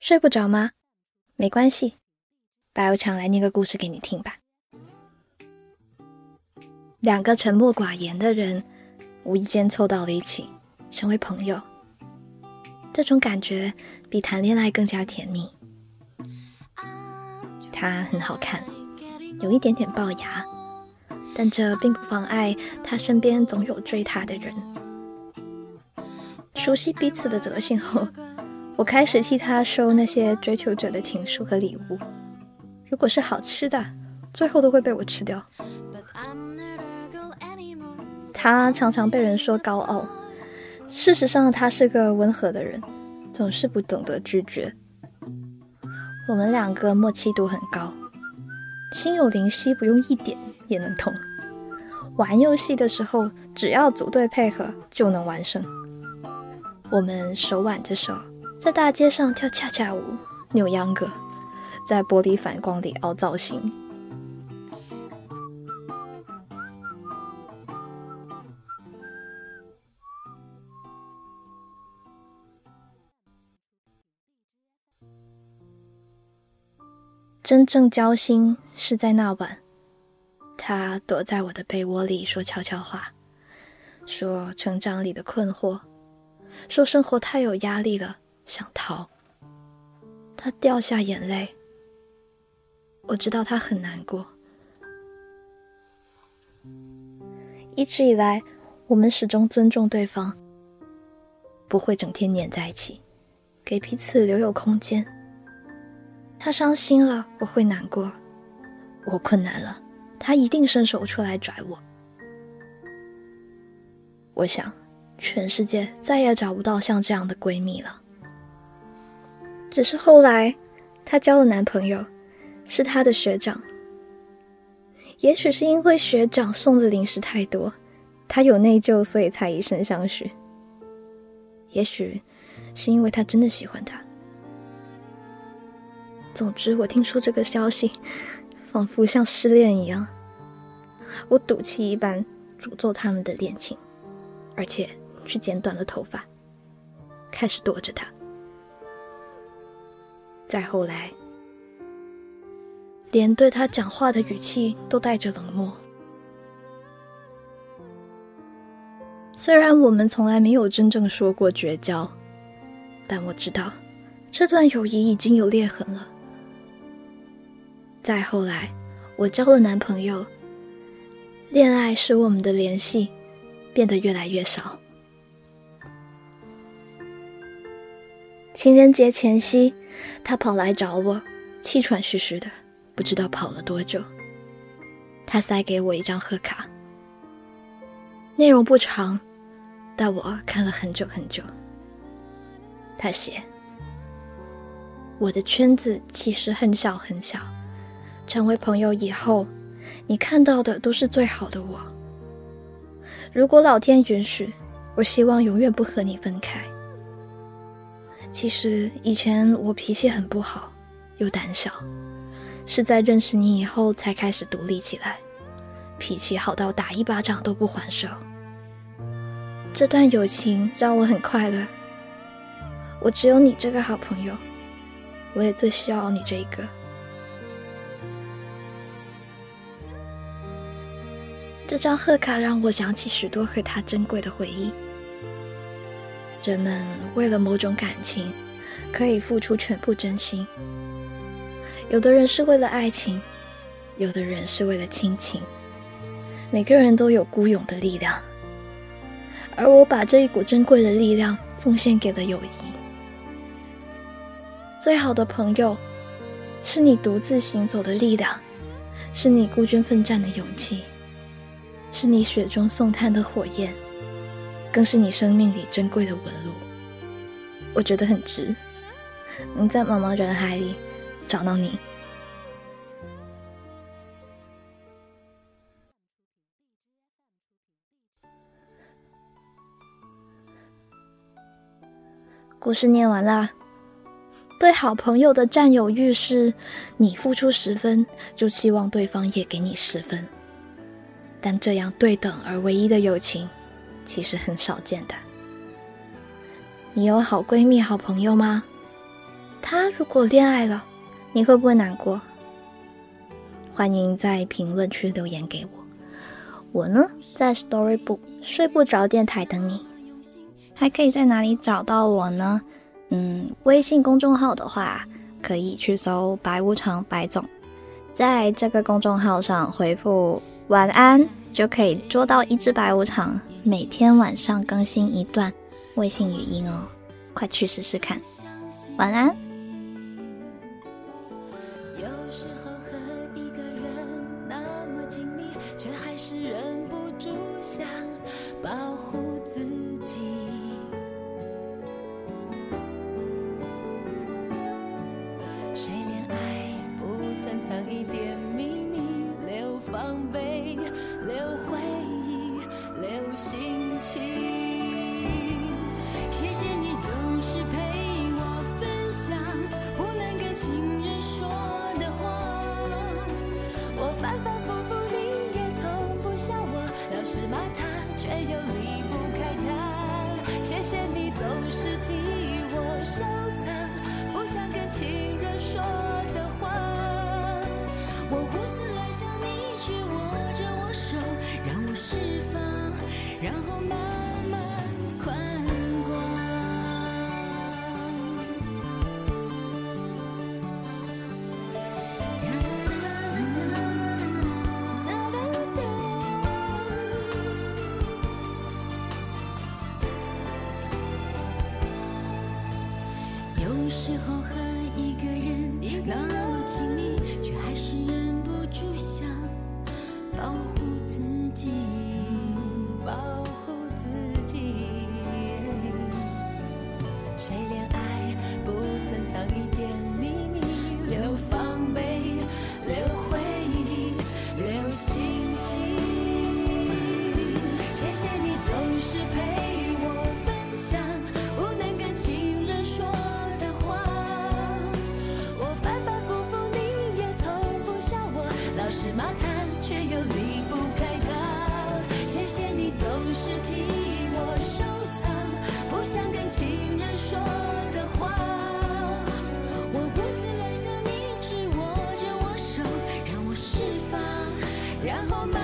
睡不着吗？没关系，白油强来念个故事给你听吧。两个沉默寡言的人，无意间凑到了一起，成为朋友。这种感觉比谈恋爱更加甜蜜。他很好看，有一点点龅牙，但这并不妨碍他身边总有追他的人。熟悉彼此的德性后，我开始替他收那些追求者的情书和礼物。如果是好吃的，最后都会被我吃掉。他常常被人说高傲，事实上他是个温和的人，总是不懂得拒绝。我们两个默契度很高，心有灵犀，不用一点也能通。玩游戏的时候，只要组队配合就能完胜。我们手挽着手，在大街上跳恰恰舞、扭秧歌，在玻璃反光里凹造型。真正交心是在那晚，他躲在我的被窝里说悄悄话，说成长里的困惑，说生活太有压力了，想逃。他掉下眼泪，我知道他很难过。一直以来，我们始终尊重对方，不会整天黏在一起，给彼此留有空间。他伤心了，我会难过；我困难了，他一定伸手出来拽我。我想，全世界再也找不到像这样的闺蜜了。只是后来，她交了男朋友，是她的学长。也许是因为学长送的零食太多，她有内疚，所以才以身相许。也许是因为她真的喜欢他。总之，我听说这个消息，仿佛像失恋一样。我赌气一般诅咒他们的恋情，而且去剪短了头发，开始躲着他。再后来，连对他讲话的语气都带着冷漠。虽然我们从来没有真正说过绝交，但我知道，这段友谊已经有裂痕了。再后来，我交了男朋友。恋爱使我们的联系变得越来越少。情人节前夕，他跑来找我，气喘吁吁的，不知道跑了多久。他塞给我一张贺卡，内容不长，但我看了很久很久。他写：“我的圈子其实很小很小。”成为朋友以后，你看到的都是最好的我。如果老天允许，我希望永远不和你分开。其实以前我脾气很不好，又胆小，是在认识你以后才开始独立起来，脾气好到打一巴掌都不还手。这段友情让我很快乐。我只有你这个好朋友，我也最需要你这一个。这张贺卡让我想起许多和他珍贵的回忆。人们为了某种感情，可以付出全部真心。有的人是为了爱情，有的人是为了亲情。每个人都有孤勇的力量，而我把这一股珍贵的力量奉献给了友谊。最好的朋友，是你独自行走的力量，是你孤军奋战的勇气。是你雪中送炭的火焰，更是你生命里珍贵的纹路。我觉得很值，能在茫茫人海里找到你。故事念完了，对好朋友的占有欲是：你付出十分，就希望对方也给你十分。但这样对等而唯一的友情，其实很少见的。你有好闺蜜、好朋友吗？她如果恋爱了，你会不会难过？欢迎在评论区留言给我。我呢，在 Storybook 睡不着电台等你。还可以在哪里找到我呢？嗯，微信公众号的话，可以去搜“白无常白总”，在这个公众号上回复“晚安”，就可以捉到一只白无常。每天晚上更新一段微信语音哦，快去试试看。晚安。有时候和一个人那么紧密，却还是忍不谢谢你总是陪我分享，不能跟情人说的话，我反反复复你也从不笑我，老是骂他，却又离不开他，谢谢你总是替我收藏，不想跟情人说的。有时候和一个人那么亲密，却还是忍不住想保护自己，保护自己。谁恋爱是骂他，却又离不开他。谢谢你总是替我收藏，不想跟情人说的话。我胡思乱想，你只握着我手，让我释放，然后慢